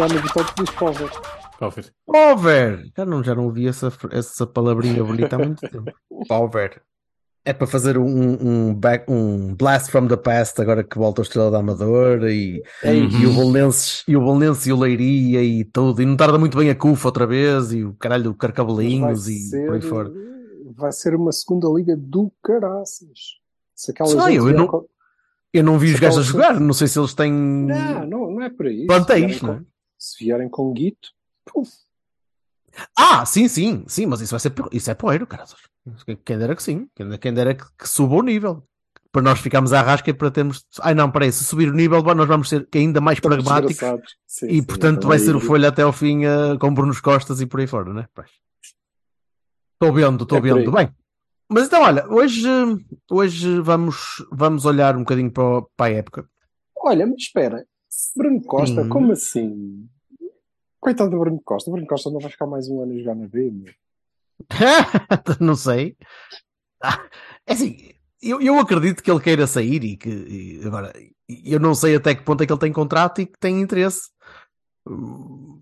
Carregar no botão que diz cover. Cover. Over! Já não, já não ouvi essa, essa palavrinha bonita há muito tempo. Over. É para fazer um, um, back, um blast from the past agora que volta ao Estrela da Amadora e, e o e o Belenenses e o Leiria e tudo. E não tarda muito bem a Cufa outra vez e o caralho do Carcabelinhos Vai e ser- por aí fora. Vai ser uma segunda liga do caraças. Se aquela Sei, eu vier não- Eu não vi os gajos a jogar, não sei se eles têm Não, não, não é por aí. plantéis, não é? Se vierem com guito, puf, Ah, sim, sim, sim, mas isso vai ser isso é poeiro, cara. Quem dera que sim, quem dera que, que suba o nível. Para nós ficarmos à rasca e para termos. Ai não, peraí, se subir o nível, nós vamos ser ainda mais estamos pragmáticos. Sim, e sim, portanto então vai aí- ser o folha até ao fim eh, com Brunos Costas e por aí fora, né? Estou vendo, estou É vendo. Bem, mas então olha, hoje, hoje vamos, vamos olhar um bocadinho para, para a época. Olha, mas espera, Bruno Costa, Sim. como assim? Coitado do Bruno Costa, o Bruno Costa não vai ficar mais um ano a jogar na B, meu. não sei. Ah, É assim, eu, eu acredito que ele queira sair e que e agora eu não sei até que ponto é que ele tem contrato e que tem interesse. Hum,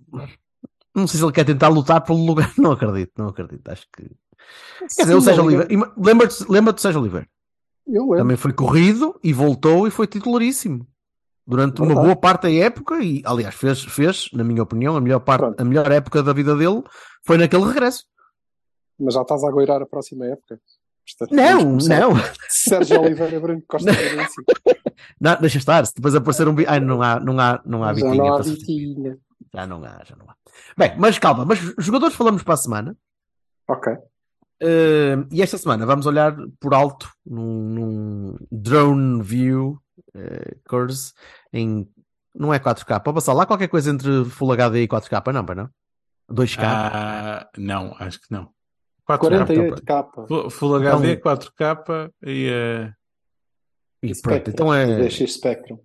Não sei se ele quer tentar lutar pelo lugar. Não acredito, não acredito. Acho que. Quer dizer, o Sérgio Oliveira. ima- Lembra-te lembra do Sérgio Oliveira? Eu lembro. Também foi corrido e voltou e foi titularíssimo. Durante uma boa parte da época, e aliás, fez, fez, na minha opinião, a melhor, parte, Pronto. a melhor época da vida dele foi naquele regresso. Mas já estás a agoirar a próxima época. Portanto, Não, não. Sérgio Oliveira, Bruno Costa. Não, deixa estar, se depois aparecer um. Ai, não há, não há, não há Já bitinha. não há. Vitinha. Já não há, já não há. Bem, mas calma, mas jogadores falamos para a semana. Ok. Eh, e esta semana vamos olhar por alto num, num drone view eh, course em. Não é 4K, pode passar lá qualquer coisa entre Full HD e 4K, não, para não? 2K. Ah, não, acho que não. 4K. 48 capa. Full- Full HD, 4K e. eh, e pronto, então é Deixa Spectrum.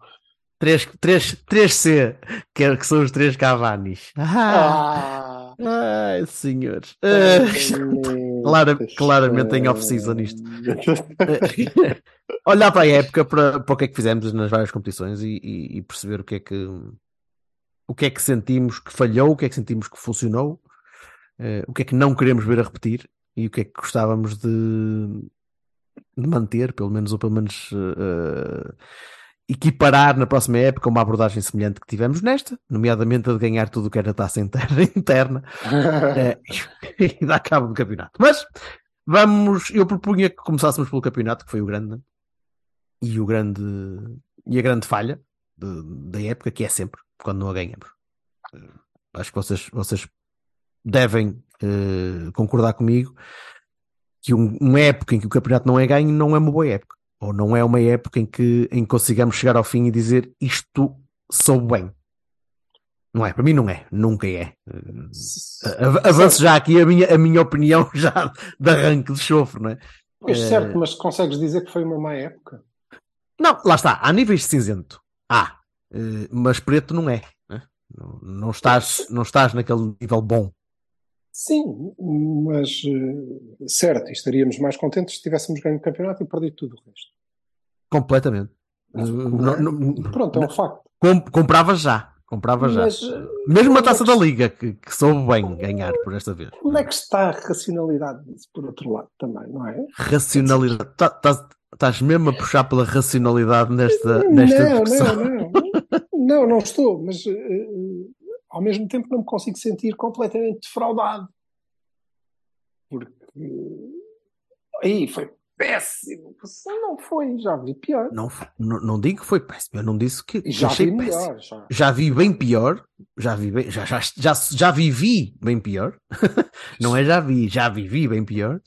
3, 3, 3C, que, é- que são os 3 Cavanis. Ah, Ah! ai, senhores. Ah, Clara- claramente tem off-season isto. olhar para a época para, para o que é que fizemos nas várias competições e, e- e perceber o que é que o que é que sentimos que falhou, o que é que sentimos que funcionou, eh, o que é que não queremos ver a repetir e o que é que gostávamos de, de manter, pelo menos, ou pelo menos eh, eh, equiparar na próxima época uma abordagem semelhante que tivemos nesta, nomeadamente a de ganhar tudo o que era taça interna, interna é, e dá cabo do campeonato. Mas vamos, eu propunha que começássemos pelo campeonato, que foi o grande e o grande e a grande falha de- da época, que é sempre quando não a ganhamos. Eh, Acho que vocês, vocês devem eh, concordar comigo que um- uma época em que o campeonato não é ganho não é uma boa época. Ou não é uma época em que, em que consigamos chegar ao fim e dizer isto soube bem. Não é, para mim não é, nunca é. Av- Avanço já aqui a minha, a minha opinião já de arranque de chofre, não é? Pois Eh, certo, mas consegues dizer que foi uma má época? Não, lá está, há níveis de cinzento. Há, eh, mas preto não é. né? Não, não, estás, não estás naquele nível bom. Sim, mas eh, certo, estaríamos mais contentes se tivéssemos ganho o campeonato e perdido tudo o resto. Completamente. Mas, Não- não é? não- Pronto, é um facto. Com- comprava já. Comprava já. Mas eh, Mesmo a é taça que- da Liga, que, que soube bem ganhar por esta vez. onde é que está a racionalidade disso, por outro lado, também, não é? Racionalidade. Tá- tá- Estás mesmo a puxar pela racionalidade nesta, nesta não, discussão. não, não. Não, não estou, mas eh, eh, ao mesmo tempo não me consigo sentir completamente defraudado. Porque aí foi péssimo. Não foi, já vi pior. Não, não, não digo que foi péssimo, eu não disse que já achei vi péssimo. melhor. Já. Já vi bem pior, já vi bem, já, já, já, já vivi bem pior, não é já vi, já vivi bem pior.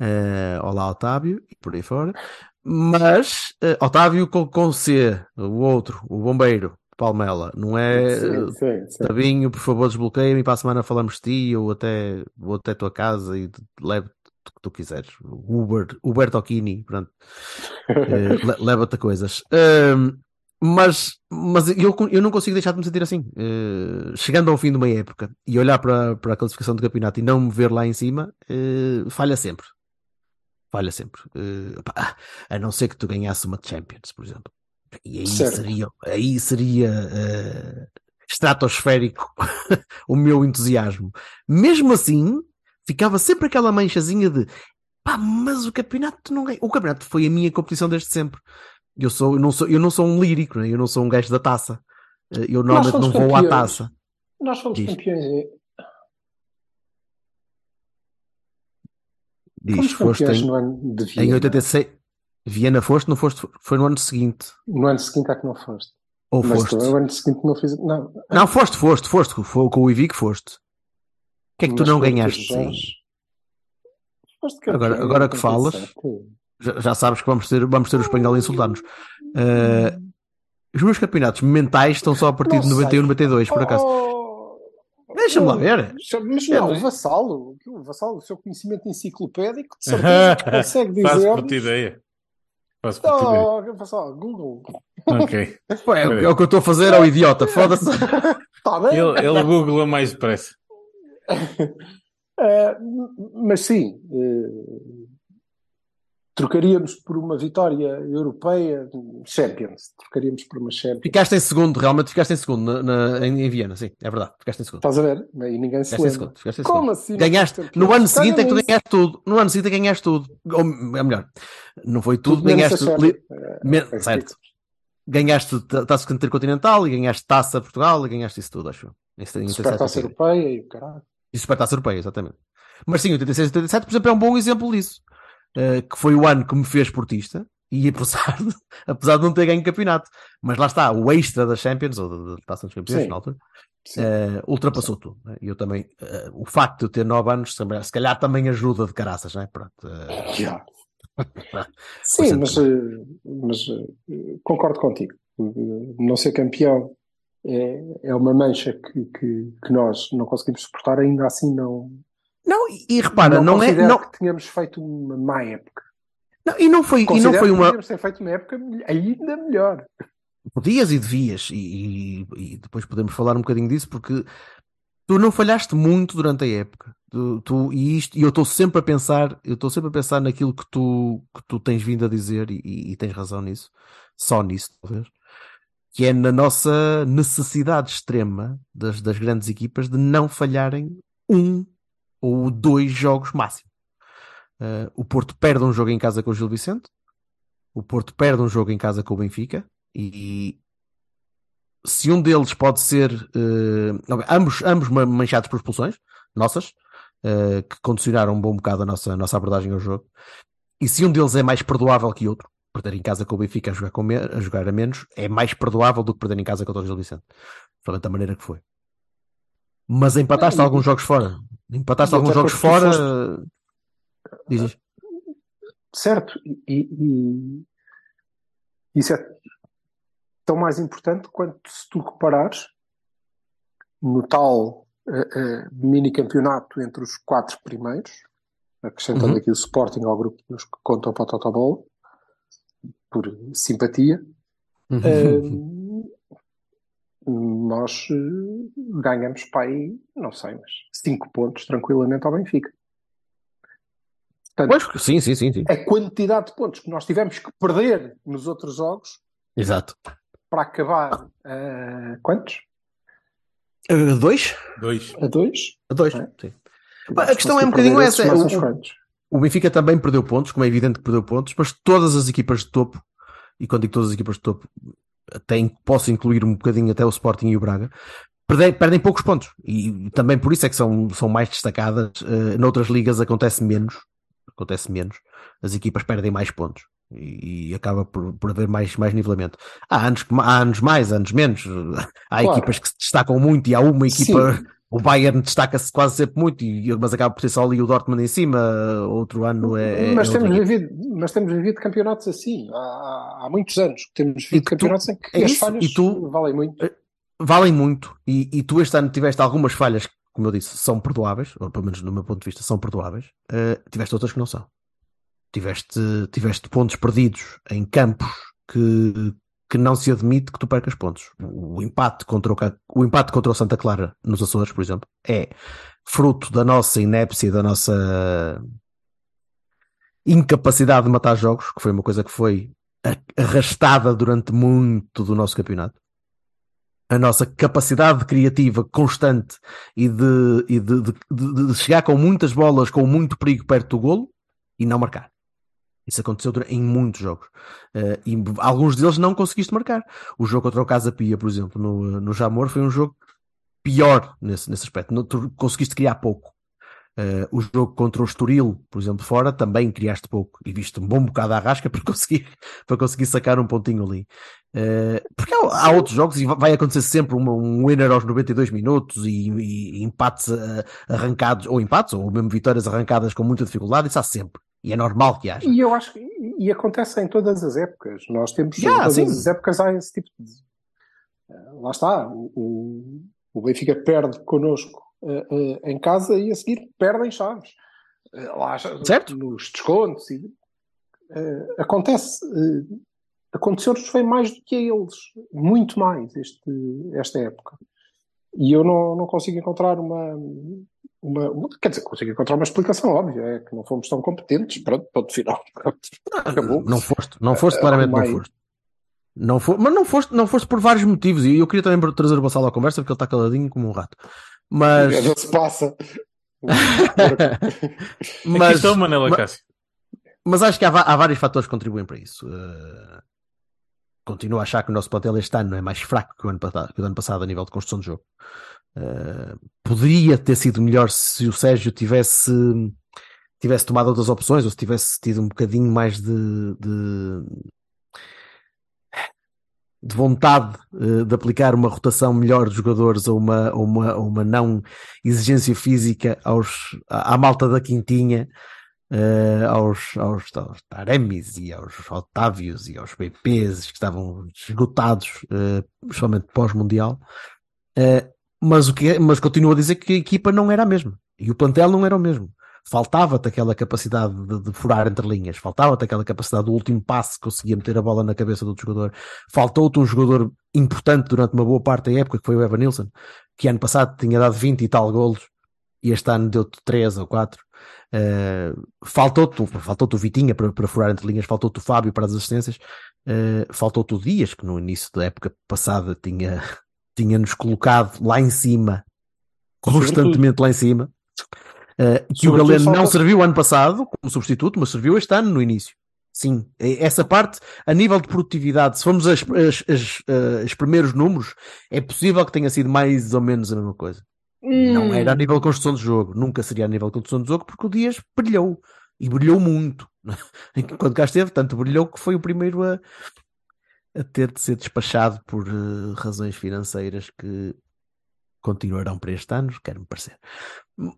Eh, olá Otávio, e por aí fora. Mas uh, Otávio com, com C, o outro, o bombeiro, Palmela, não é Sim, sim, sim. Tabinho, por favor, desbloqueia-me e para a semana falamos de ti, ou até vou até a tua casa e levo o que tu quiseres. Uber, Uber Tocchini, pronto. Le- Leva-te a coisas. Ahm, mas mas eu, eu não consigo deixar de me sentir assim. Eh, chegando ao fim de uma época e olhar para, para a classificação do campeonato e não me ver lá em cima, eh, falha sempre. Falha sempre. Pá, a não ser que tu ganhasse uma Champions, por exemplo. E aí Certo. seria, aí seria eh, estratosférico o meu entusiasmo. Mesmo assim, ficava sempre aquela manchazinha de pá, mas o campeonato não ganha. O campeonato foi a minha competição desde sempre. Eu, sou, eu, não, sou, eu não sou um lírico, né? eu não sou um gajo da taça. Eh, Eu normalmente não vou à campeões. taça. Nós fomos Diz. campeões. em- Diz, foste campeões em, no ano de em Viena. 86. Viena foste, não foste, foi no ano seguinte. No ano seguinte é que não foste. Ou Mas foste? no ano seguinte não fiz. Não, Não, foste, foste, foste. Foi com o Ivi que foste. O que é que tu mas não ganhaste? tu, Jorge. Foste campeão Agora- agora que 87. falas, Já, já sabes que vamos ter, vamos ter o espanhol a insultar-nos. Eh, os meus campeonatos mentais estão só a partir de Não 91, sei. 92, por acaso. Oh, Deixa-me lá ver. Mas não, o vassalo, o vassalo, o seu conhecimento enciclopédico, de certeza que consegue dizer. ti ideia. Ideia. Oh, vassalo, Google. Ok. Pô, é, é o que eu estou a fazer ao idiota, foda-se. Está bem? Ele, ele googla mais depressa. Eh, mas sim, eh, trocaríamos por uma vitória europeia, Champions. Trocaríamos por uma Champions. Ficaste em segundo, realmente ficaste em segundo na, na- em, em Viena, sim, é verdade. Ficaste em segundo. Estás a ver? E ninguém se Ficaste em lembra. segundo. Como assim? Ganhaste. No ano seguinte é que tu ganhaste tudo. No ano seguinte é que ganhaste tudo. Ou, é melhor, não foi tudo, Tudo ganhaste. li- me- é certo. Ganhaste ta- taça intercontinental e ganhaste taça Portugal e ganhaste isso tudo, acho eu. Isso, em 87, Supertaça. Europeia e o caralho. E Supertaça Europeia, exatamente. Mas sim, 86 e 87, por exemplo, é um bom exemplo disso. Uh, que foi o ano que me fez portista e apesar de, apesar de não ter ganho campeonato. Mas lá está, o extra da Champions, ou da Taça dos Campeões, Sim. na altura, Sim. uh, ultrapassou tudo. né? E eu também, uh, o facto de eu ter 9 anos, se calhar também ajuda de caraças, né? Pronto, uh, Já. Sim, Sim, mas, eh, mas eh, concordo contigo. Eh, Não ser campeão é, é uma mancha que, que, que nós não conseguimos suportar, ainda assim não. Não, e, repara, não, é. considero Não, que tínhamos feito uma má época. não, e não foi, e não foi uma. podíamos ter feito uma época ainda melhor. Podias e devias, e, e- e depois podemos falar um bocadinho disso, porque tu não falhaste muito durante a época. Tu, tu- e isto, e eu estou sempre a pensar, eu estou sempre a pensar naquilo que tu, que tu tens vindo a dizer, e, e- e tens razão nisso, só nisso, talvez, que é na nossa necessidade extrema das, das grandes equipas de não falharem um ou dois jogos máximo. Uh, o Porto perde um jogo em casa com o Gil Vicente, o Porto perde um jogo em casa com o Benfica, e se um deles pode ser eh, ok, ambos, ambos ma- manchados por expulsões nossas eh, que condicionaram um bom bocado a nossa, a nossa abordagem ao jogo e se um deles é mais perdoável que outro perder em casa com o Benfica a jogar, com a, jogar a menos é mais perdoável do que perder em casa contra o Gil Vicente. Principalmente da maneira que foi. Mas empataste Não, alguns jogos fora empataste alguns jogos fora foste- diz isto. Certo, e, e- isso é tão mais importante quanto se tu reparares no tal eh, eh, mini campeonato entre os quatro primeiros, acrescentando Uhum. aqui o Sporting ao grupo dos que contam para o Totobol, por simpatia, Uhum. eh, nós eh, ganhamos para aí, não sei, mas cinco pontos tranquilamente ao Benfica. Portanto, Pois, sim, sim, sim, sim. a quantidade de pontos que nós tivemos que perder nos outros jogos exato para acabar a quantos? Eh, dois? Dois. A dois? A dois, É. sim. Pá, a questão é um bocadinho essa, o- o-. O Benfica também perdeu pontos, como é evidente que perdeu pontos, mas todas as equipas de topo, e quando digo todas as equipas de topo, até posso incluir um bocadinho até o Sporting e o Braga, perdem, perdem poucos pontos. E também por isso é que são, são mais destacadas. Eh, noutras ligas acontece menos, acontece menos. As equipas perdem mais pontos. E, e acaba por, por haver mais, mais nivelamento. Há anos, há anos mais, anos menos. Há Claro. equipas que se destacam muito e há uma equipa Sim. O Bayern destaca-se quase sempre muito, mas acaba por ter só ali o Dortmund em cima. Outro ano é. é mas, é temos vivido, mas temos vivido campeonatos assim. Há, há- muitos anos que temos vivido tu- campeonatos em que é as isso, falhas tu- valem muito. valem muito e, e tu este ano tiveste algumas falhas que, como eu disse, são perdoáveis, ou pelo menos no meu ponto de vista são perdoáveis, eh, tiveste outras que não são. Tiveste, tiveste pontos perdidos em campos que, que não se admite que tu percas pontos. O, empate contra o, o empate contra o Santa Clara nos Açores, por exemplo, é fruto da nossa inépcia, da nossa incapacidade de matar jogos, que foi uma coisa que foi arrastada durante muito do nosso campeonato a nossa capacidade criativa constante e de, e de- de- de chegar com muitas bolas, com muito perigo perto do golo e não marcar. Isso aconteceu em muitos jogos. Eh, e alguns deles não conseguiste marcar. O jogo contra o Casa Pia, por exemplo, no, no Jamor, foi um jogo pior nesse, nesse aspecto. No- tu conseguiste criar pouco. Eh, o jogo contra o Estoril, por exemplo, fora, também criaste pouco e viste um bom bocado à rasca para conseguir, para conseguir sacar um pontinho ali. Eh, porque há, há outros jogos e va- vai acontecer sempre um winner aos 92 minutos e, e empates eh, arrancados, ou empates, ou mesmo vitórias arrancadas com muita dificuldade, isso há sempre. E é normal que haja. E eu acho que e acontece em todas as épocas. Nós temos Já, em todas sim. as épocas há esse tipo de. Eh, Lá está. O, o- Benfica perde connosco eh, eh, em casa e a seguir perde em Chaves. Eh, lá, Certo. Nos descontos. E, acontece. Aconteceu-nos foi mais do que a eles. Muito mais este, esta época. E eu não, não consigo encontrar uma, uma, uma- Quer dizer, consigo encontrar uma explicação óbvia. É que não fomos tão competentes. Pronto, ponto final. Acabou. Não foste, não foste, claramente não foste. Não for, mas não foste, não foste por vários motivos. E eu queria também trazer o Bassalo à conversa porque ele está caladinho como um rato. Mas, Não se passa. Aqui mas, o Manela mas- Cássio. mas acho que há, há vários fatores que contribuem para isso. Eh, continuo a achar que o nosso plantel este ano é mais fraco que o ano, passado- que o ano passado a nível de construção de jogo. Eh, poderia ter sido melhor se o Sérgio tivesse tivesse tomado outras opções ou se tivesse tido um bocadinho mais de, de, de vontade eh, de aplicar uma rotação melhor de jogadores ou uma, ou uma, ou uma não exigência física aos, à, à malta da Quintinha, eh, aos, aos, aos Taremis e aos Otávios e aos BPs que estavam esgotados, eh, principalmente pós-mundial. Eh, mas, o que é- mas continuo a dizer que a equipa não era a mesma e o plantel não era o mesmo. Faltava-te aquela capacidade de, de furar entre linhas, faltava-te aquela capacidade do último passe que conseguia meter a bola na cabeça do outro jogador. Faltou-te um jogador importante durante uma boa parte da época, que foi o Evan Nilsson, que ano passado tinha dado 20 e tal golos e este ano deu-te 3 ou 4. Uh, faltou-te faltou o Vitinha para, para furar entre linhas, faltou-te o Fábio para as assistências, uh, faltou-te o Dias, que no início da época passada tinha, tinha-nos colocado lá em cima, constantemente lá em cima. Uh, que o Galeno não serviu ano passado como substituto, mas serviu este ano no início. Sim, essa parte, a nível de produtividade, se formos as, as, as, os primeiros números, é possível que tenha sido mais ou menos a mesma coisa. Não era a nível de construção de jogo, nunca seria a nível de construção de jogo, porque o Dias brilhou e brilhou muito. Quando cá esteve, tanto brilhou que foi o primeiro a, a ter de ser despachado por uh, razões financeiras que continuarão para este ano, quero-me parecer.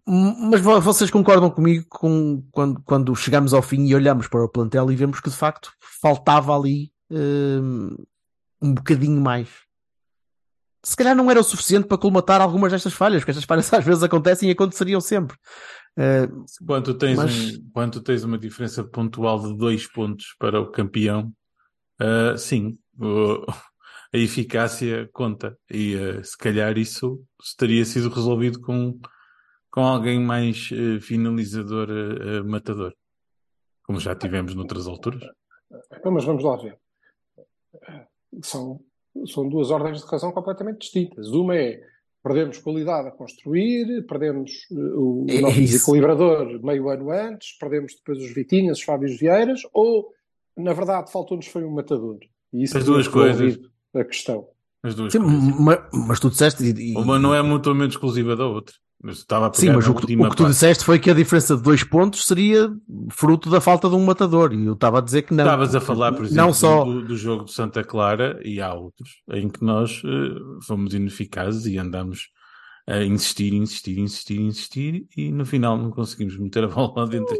Mas vocês concordam comigo com, quando, quando chegamos ao fim e olhamos para o plantel e vemos que de facto faltava ali um, um bocadinho mais. Se calhar não era o suficiente para colmatar algumas destas falhas, porque estas falhas às vezes acontecem e aconteceriam sempre. Uh, quando, tu tens mas- um, quando tens uma diferença pontual de dois pontos para o campeão, uh, sim, o- a eficácia conta. E uh, se calhar isso teria sido resolvido com, com alguém mais uh, finalizador, uh, matador. Como já tivemos noutras alturas. Então, mas vamos lá ver. São, são duas ordens de razão completamente distintas. Uma é perdemos qualidade a construir, perdemos o É nosso isso. desequilibrador meio ano antes, perdemos depois os Vitinhas, os Fábios Vieiras, ou, na verdade, faltou-nos foi um matador. E isso As duas coisas. A questão. As duas sim, coisas. mas, mas tu disseste. E, e- Uma não é mutuamente exclusiva da outra. Mas estava a Sim, mas o que, o que tu disseste foi que a diferença de dois pontos seria fruto da falta de um matador. E eu estava a dizer que não. Estavas a falar, por exemplo, Não só. do, do jogo de Santa Clara e há outros em que nós eh, fomos ineficazes e andamos a insistir, insistir, insistir, insistir e no final não conseguimos meter a bola lá dentro.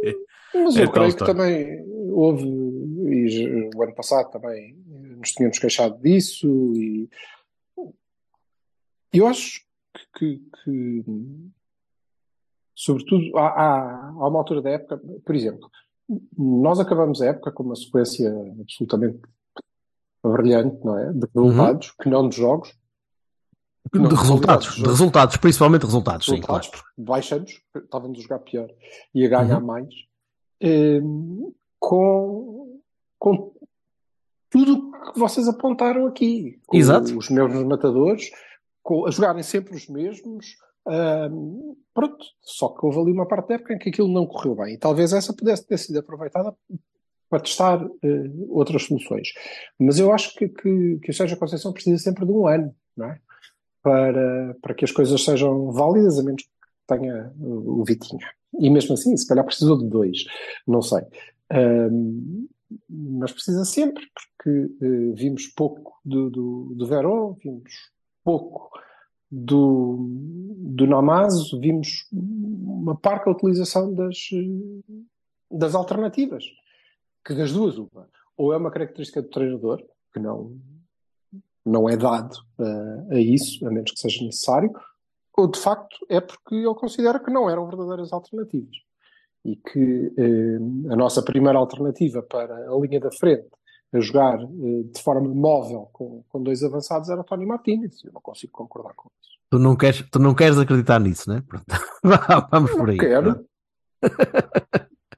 Mas É eu tal creio que história. também houve, e o ano passado também nos tínhamos queixado disso, e eu acho que, que- que, sobretudo, há, há, há uma altura da época, por exemplo, nós acabamos a época com uma sequência absolutamente brilhante, não é? De resultados, que não de jogos, Não, de resultados, de resultados, principalmente resultados, sim, resultados, claro. porque baixamos, estávamos a jogar pior e a ganhar Uhum. mais, hum, com, com tudo que vocês apontaram aqui. Com Exato. Os mesmos matadores, com, a jogarem sempre os mesmos. hum, pronto, só que houve ali uma parte da época em que aquilo não correu bem. E talvez essa pudesse ter sido aproveitada para testar eh, outras soluções. Mas eu acho que, que, que o Sérgio Conceição precisa sempre de um ano, não é? Para, para que as coisas sejam válidas, a menos que tenha o o Vitinha. E mesmo assim, se calhar precisou de dois, não sei. Ahm, mas precisa sempre, porque eh, vimos pouco do, do, do Verón, vimos pouco do, do Namazo, vimos uma parca utilização das, eh, das alternativas, que das duas uma. Ou é uma característica do treinador, que não, não é dado eh, a isso, a menos que seja necessário, ou de facto é porque ele considera que não eram verdadeiras alternativas. E que eh, a nossa primeira alternativa para a linha da frente, a jogar eh, de forma móvel com, com dois avançados, era o Tony Martínez. Eu não consigo concordar com isso. Tu não queres, tu não queres acreditar nisso, né? Pronto. Vamos por aí. Não quero.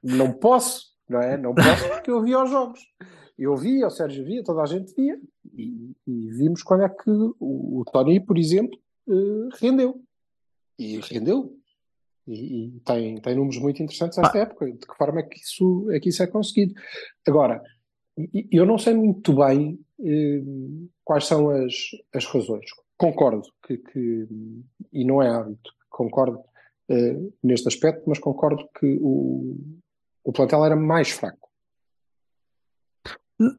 não posso, não é? Não posso porque eu via os jogos. Eu via, o Sérgio via, toda a gente via. E, e vimos quando é que o, o Tony, por exemplo, eh, rendeu. E rendeu. E, e tem, tem números muito interessantes nesta época. De que forma é que isso é, que isso é conseguido? Agora, eu não sei muito bem eh, quais são as, as razões. Concordo que, que, e não é hábito, concordo eh, neste aspecto, mas concordo que o, o plantel era mais fraco.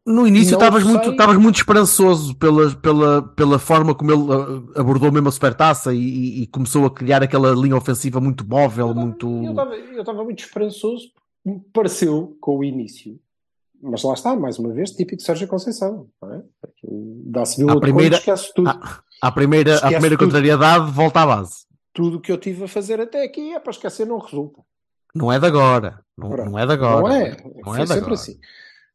No início estavas muito, estavas muito esperançoso pela, pela, pela forma como ele uh, abordou mesmo a supertaça e, e- começou a criar aquela linha ofensiva muito móvel, muito. Eu estava eu estava muito esperançoso, me pareceu com o início. Mas lá está, mais uma vez, típico de Sérgio Conceição. Não é? Dá-se viu À outro primeira- esquece tudo. À primeira, à Esquece primeira tudo. contrariedade, volta à base. Tudo o que eu tive a fazer até aqui é para esquecer, não resulta. Não é de agora. Não, não é de agora. Não é, Não é de sempre agora. assim.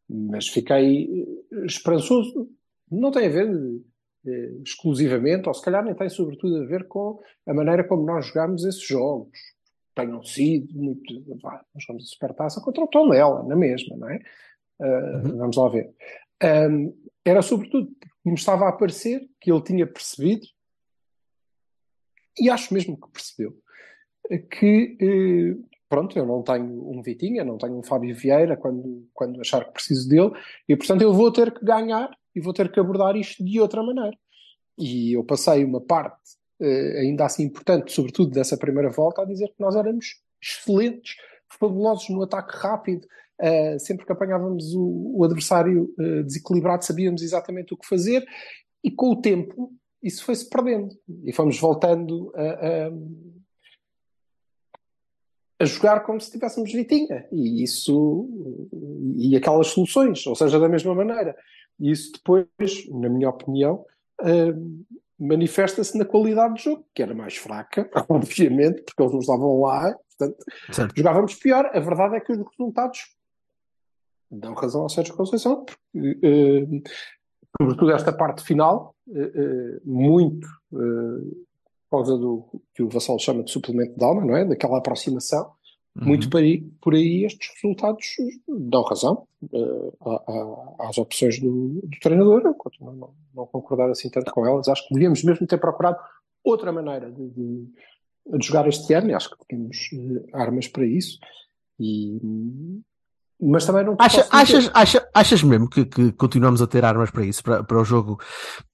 Mas fiquei eh, esperançoso. Não tem a ver eh, exclusivamente, ou se calhar nem tem sobretudo a ver com a maneira como nós jogámos esses jogos. Tenham sido muito. Vá, nós jogamos a supertaça contra o Tondela, na mesma, não é? Uhum. Vamos lá ver. Ahm, era sobretudo porque me estava a parecer que ele tinha percebido, e acho mesmo que percebeu, que eh, pronto, eu não tenho um Vitinha, não tenho um Fábio Vieira quando, quando achar que preciso dele, e portanto eu vou ter que ganhar e vou ter que abordar isto de outra maneira. E eu passei uma parte, eh, ainda assim importante, sobretudo dessa primeira volta, a dizer que nós éramos excelentes, fabulosos no ataque rápido. eh, sempre que apanhávamos o, o adversário eh, desequilibrado, sabíamos exatamente o que fazer, e com o tempo isso foi-se perdendo. E fomos voltando a, a, a jogar como se tivéssemos Vitinha. E isso, e aquelas soluções, ou seja, da mesma maneira. E isso depois, na minha opinião, eh, manifesta-se na qualidade do jogo, que era mais fraca, obviamente, porque eles nos davam lá, portanto, Certo. jogávamos pior. A verdade é que os resultados dão razão ao Sérgio Conceição, porque, eh, sobretudo esta parte final, eh, muito causa do que o Vassal chama de suplemento de alma, não é? Daquela aproximação. Uhum. Muito por aí, por aí estes resultados dão razão a- a- às opções do, do treinador. Eu continuo a não, não concordar assim tanto com elas. Acho que devíamos mesmo ter procurado outra maneira de, de- de jogar este ano acho que temos eh, armas para isso. E, mas também não Acha- achas, acha- achas mesmo que, que continuamos a ter armas para isso, para, para o jogo,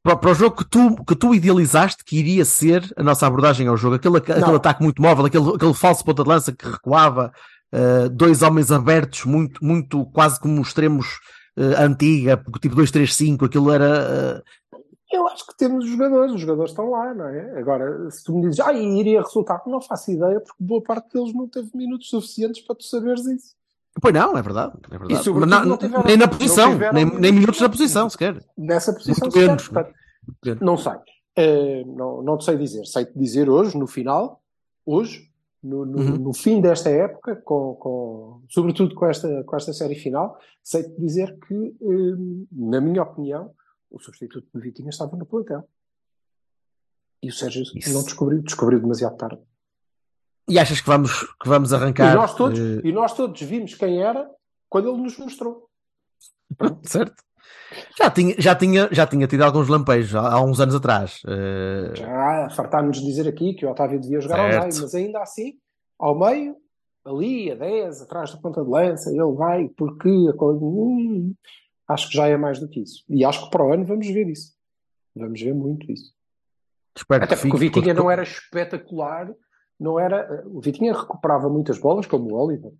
para, para o jogo que tu, que tu idealizaste que iria ser a nossa abordagem ao jogo, aquele, aquele Não. ataque muito móvel, aquele, aquele falso ponta de lança que recuava, eh, dois homens abertos, muito, muito quase como extremos eh, antiga, tipo 2-3-5, aquilo era. eh, Eu, acho que temos os jogadores, os jogadores estão lá, não é? Agora, se tu me dizes, ah, e iria resultar, não faço ideia, porque boa parte deles não teve minutos suficientes para tu saberes isso. Pois não, é verdade. É verdade. Mas não- não tiveram- nem na posição, tiveram- nem, nem minutos na posição sequer. Nessa posição, sequer, menos, portanto, não sei. Eh, não, não te sei dizer. Sei-te dizer hoje, no final, hoje, no, no- Uhum. no fim desta época, com, com- sobretudo com esta, com esta série final, sei-te dizer que, eh, na minha opinião, o substituto de Vitinha estava no plantel. E o Sérgio Isso. não descobriu, descobriu demasiado tarde. E achas que vamos, que vamos E arrancar. nós, todos, eh, e nós todos vimos quem era quando ele nos mostrou. certo? Já tinha, já, tinha, já tinha tido alguns lampejos há, há uns anos atrás. Eh, Já fartámos de dizer aqui que o Otávio devia jogar ao Certo. meio, mas ainda assim, ao meio, ali, a 10, atrás da ponta de lança, ele vai, porque. Hum, acho que já é mais do que isso. E acho que para o ano vamos ver isso. Vamos ver muito isso. espero Até que porque o fique, Vitinha porque- não era espetacular, não era. O Vitinha recuperava muitas bolas, como o Oliver.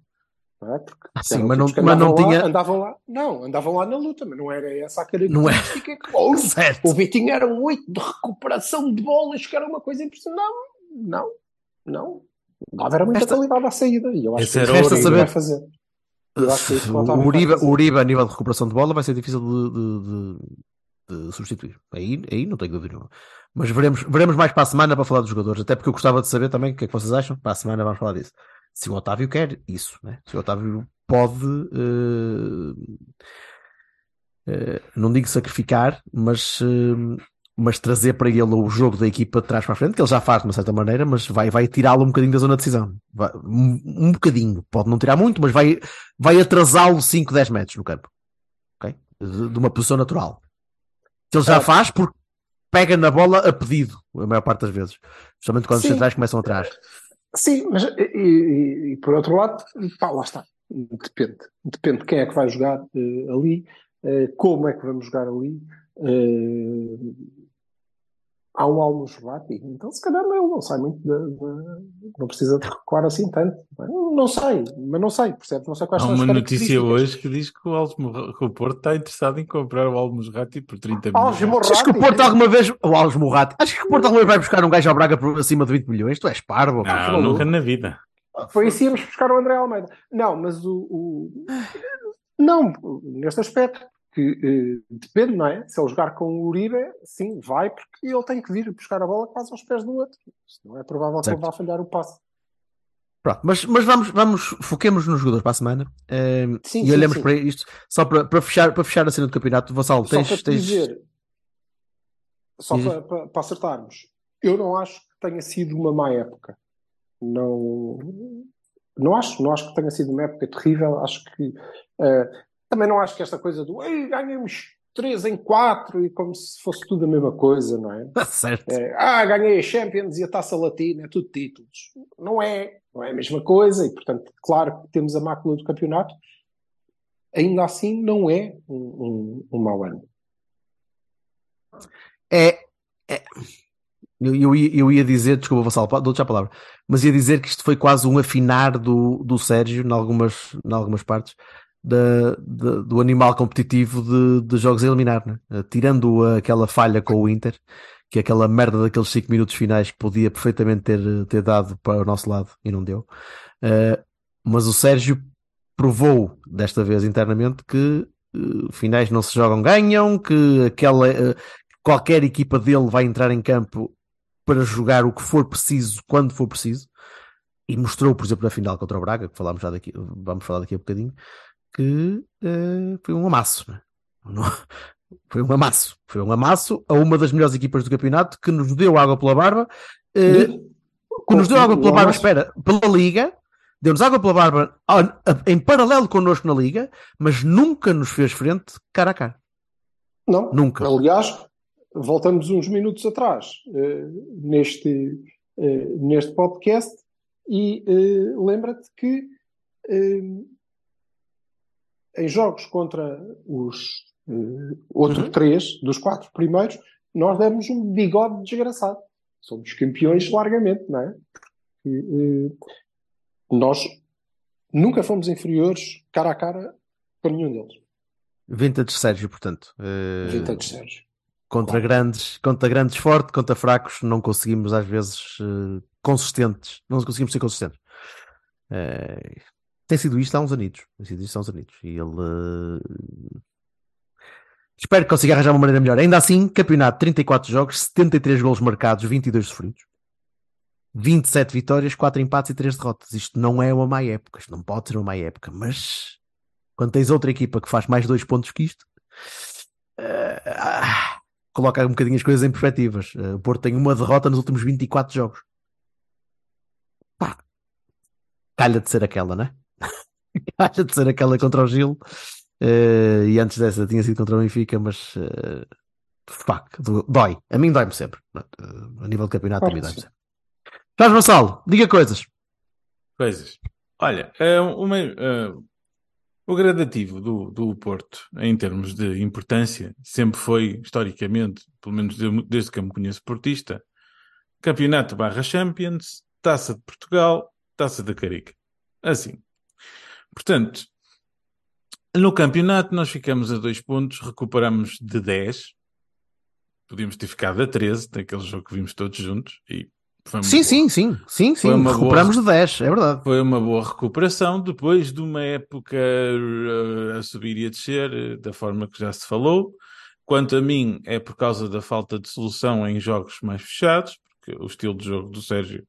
Não é? Porque Ah, sim, mas não- mas não andavam lá- tinha- Andavam lá, não, andavam lá na luta, mas não era essa a Não característica que. Oh, Certo. o Vitinho era um 8 de recuperação de bolas, que era uma coisa impressionante. Não, não, não. Dava era muita Esta- qualidade à saída. E eu acho Esse que era o ele Uribe. vai fazer. O O Uribe, o Uribe, a nível de recuperação de bola, vai ser difícil de, de- de- de substituir. Aí, aí não tenho dúvida nenhuma. Mas veremos, veremos mais para a semana para falar dos jogadores. Até porque eu gostava de saber também o que é que vocês acham. Para a semana vamos falar disso. Se o Otávio quer isso, né? se o Otávio pode, eh, eh, não digo sacrificar, mas, eh, mas trazer para ele o jogo da equipa de trás para a frente, que ele já faz de uma certa maneira, mas vai, vai tirá-lo um bocadinho da zona de decisão. Vai- um, um bocadinho. Pode não tirar muito, mas vai, vai atrasá-lo 5, 10 metros no campo. Ok? De, de uma posição natural. Que ele já Certo. faz porque pega na bola a pedido, a maior parte das vezes. Especialmente quando os Sim. centrais começam atrás. Sim, mas e, e- e por outro lado, pá, lá está. Depende. Depende de quem é que vai jogar eh, ali, eh, como é que vamos jogar ali. eh, há um Almo Jovati, então se calhar não, não sai muito da, da- não precisa de recuar assim tanto. Não, sei, mas não sei, percebes? Não sei quais Há são as uma notícia hoje que diz que o, Almo, que o Porto está interessado em comprar o Almos Rati por 30 Alves milhões. Achas que o Porto alguma vez. O Alves Morrati. Achas que o Porto alguma vez vai buscar um gajo ao Braga por acima de 20 milhões? Tu és parvo. Não, nunca na vida. Foi isso íamos buscar o André Almeida. Não, mas o. o- Não, neste aspecto, que eh, depende, não é? Se ele jogar com o Uribe, sim, vai, porque ele tem que vir buscar a bola quase aos pés do outro. Senão é provável que Certo. ele vá falhar o passe. Pronto, mas, mas vamos, vamos, foquemos nos jogadores para a semana Ehm, Sim, e sim, olhamos sim. para isto só para, para, fechar, para fechar a cena do campeonato. Vassal, Só tens, para te tens... dizer, só para, para, para acertarmos, eu não acho que tenha sido uma má época. Não, não acho, não acho que tenha sido uma época terrível. Acho que eh, também não acho que esta coisa do Ei, ganhamos 3 em 4 e como se fosse tudo a mesma coisa, não é? certo. É, ah, ganhei a Champions e a Taça Latina, é tudo títulos. Não é, não é a mesma coisa e, portanto, claro que temos a mácula do campeonato. Ainda assim, não é um, um, um mau ano. É. é- Eu, eu, ia, eu ia dizer, desculpa, Vassal, dou-te a palavra, mas ia dizer que isto foi quase um afinar do, do Sérgio, em algumas, em algumas partes, da, da- do animal competitivo de, de jogos a eliminar, né? Eh, tirando aquela falha com o Inter, que é aquela merda daqueles 5 minutos finais que podia perfeitamente ter, ter dado para o nosso lado e não deu. Eh, mas o Sérgio provou desta vez internamente que eh, finais não se jogam, ganham, que aquela. eh, qualquer equipa dele vai entrar em campo para jogar o que for preciso, quando for preciso, e mostrou, por exemplo, na final contra o Braga, que falámos já daqui, vamos falar daqui a bocadinho, que eh, foi um amasso. né? Não- Foi um amasso. Foi um amasso a uma das melhores equipas do campeonato que nos deu água pela barba. eh, que nos deu água pela barba, espera, pela Liga, deu-nos água pela barba em paralelo connosco na Liga, mas nunca nos fez frente cara a cara. Não, Nunca. Aliás, voltamos uns minutos atrás eh, neste, eh, neste podcast e eh, lembra-te que em jogos contra os eh, outros Uhum. três dos quatro primeiros, nós demos um bigode desgraçado. Somos campeões largamente, não é? Eh, nós nunca fomos inferiores cara a cara para nenhum deles. Vintage Sérgio, portanto. Eh, Vintage Sérgio. Contra grandes, contra grandes forte, contra fracos, não conseguimos às vezes eh, consistentes. Não conseguimos ser consistentes. Eh, tem sido isto há uns anitos. Tem sido isto há uns anitos. E ele. eh, Espero que consiga arranjar uma maneira melhor. Ainda assim, campeonato 34 jogos, 73 golos marcados, 22 sofridos. 27 vitórias, 4 empates e 3 derrotas. Isto não é uma má época. Isto não pode ser uma má época. Mas quando tens outra equipa que faz mais 2 pontos que isto, eh, ah, coloca um bocadinho as coisas em perspectivas. Eh, o Porto tem uma derrota nos últimos 24 jogos. Pá, calha de ser aquela, né? Calha de ser aquela contra o Gil. Eh, e antes dessa tinha sido contra o Benfica, mas eh, fuck, dói. A mim dói-me sempre. Eh, a nível de campeonato também que dói-me sempre. Jorge Vassalo, diga coisas. Coisas. Olha, uma, o gradativo do, do Porto, em termos de importância, sempre foi, historicamente, pelo menos de- desde que eu me conheço portista, Campeonato barra Champions, Taça de Portugal, Taça da Carica. Assim. Portanto, no campeonato nós ficamos a dois pontos, recuperamos de 10. Podíamos ter ficado a 13, daquele jogo que vimos todos juntos. E foi Sim, sim, sim, sim, sim. Recuperamos boa- de 10, é verdade. foi uma boa recuperação depois de uma época eh, a subir e a descer, eh, da forma que já se falou. Quanto a mim, é por causa da falta de solução em jogos mais fechados, porque o estilo de jogo do Sérgio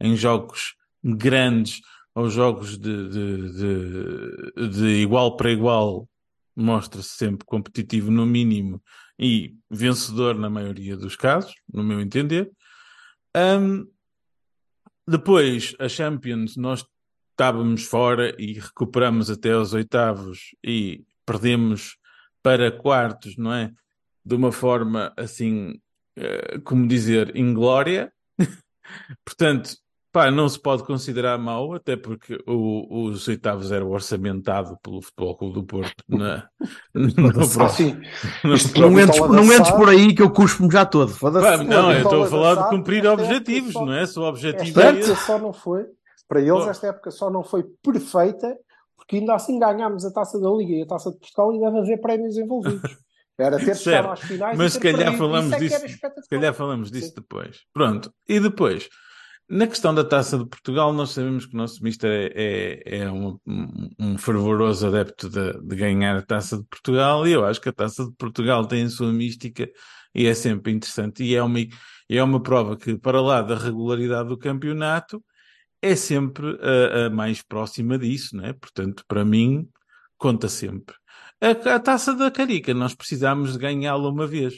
em jogos grandes ou jogos de, de, de, de igual para igual mostra-se sempre competitivo no mínimo e vencedor na maioria dos casos, no meu entender. Ahm, depois, a Champions, nós estávamos fora e recuperamos até aos oitavos e perdemos para quartos, não é? De uma forma assim, eh, como dizer, inglória. Portanto, pá, não se pode considerar mau, até porque o- os oitavos eram orçamentado pelo Futebol Clube do Porto na. Ah, próximo. Isto Não entres, vitória não entres por aí que eu cuspo-me já todo. Pá, não, eu estou a falar de cumprir objetivos, não é? Se o objetivo Esta é época só não foi, para eles, esta época só não foi perfeita, porque ainda assim ganhámos a taça da Liga e a taça de Portugal e deve haver prémios envolvidos. Era ter Certo. chegado às finais Mas e se calhar perdido. falamos Isso é que disso-. Se calhar falamos disso Sim. depois. Pronto. E depois, na questão da Taça de Portugal, nós sabemos que o nosso mister é, é, é um, um, fervoroso adepto de, de ganhar a Taça de Portugal e eu acho que a Taça de Portugal tem a sua mística e é sempre interessante. E é uma, é uma prova que, para lá da regularidade do campeonato, é sempre a, a mais próxima disso, não é? Portanto, para mim, conta sempre. A, a Taça da Carica, nós precisamos de ganhá-la uma vez.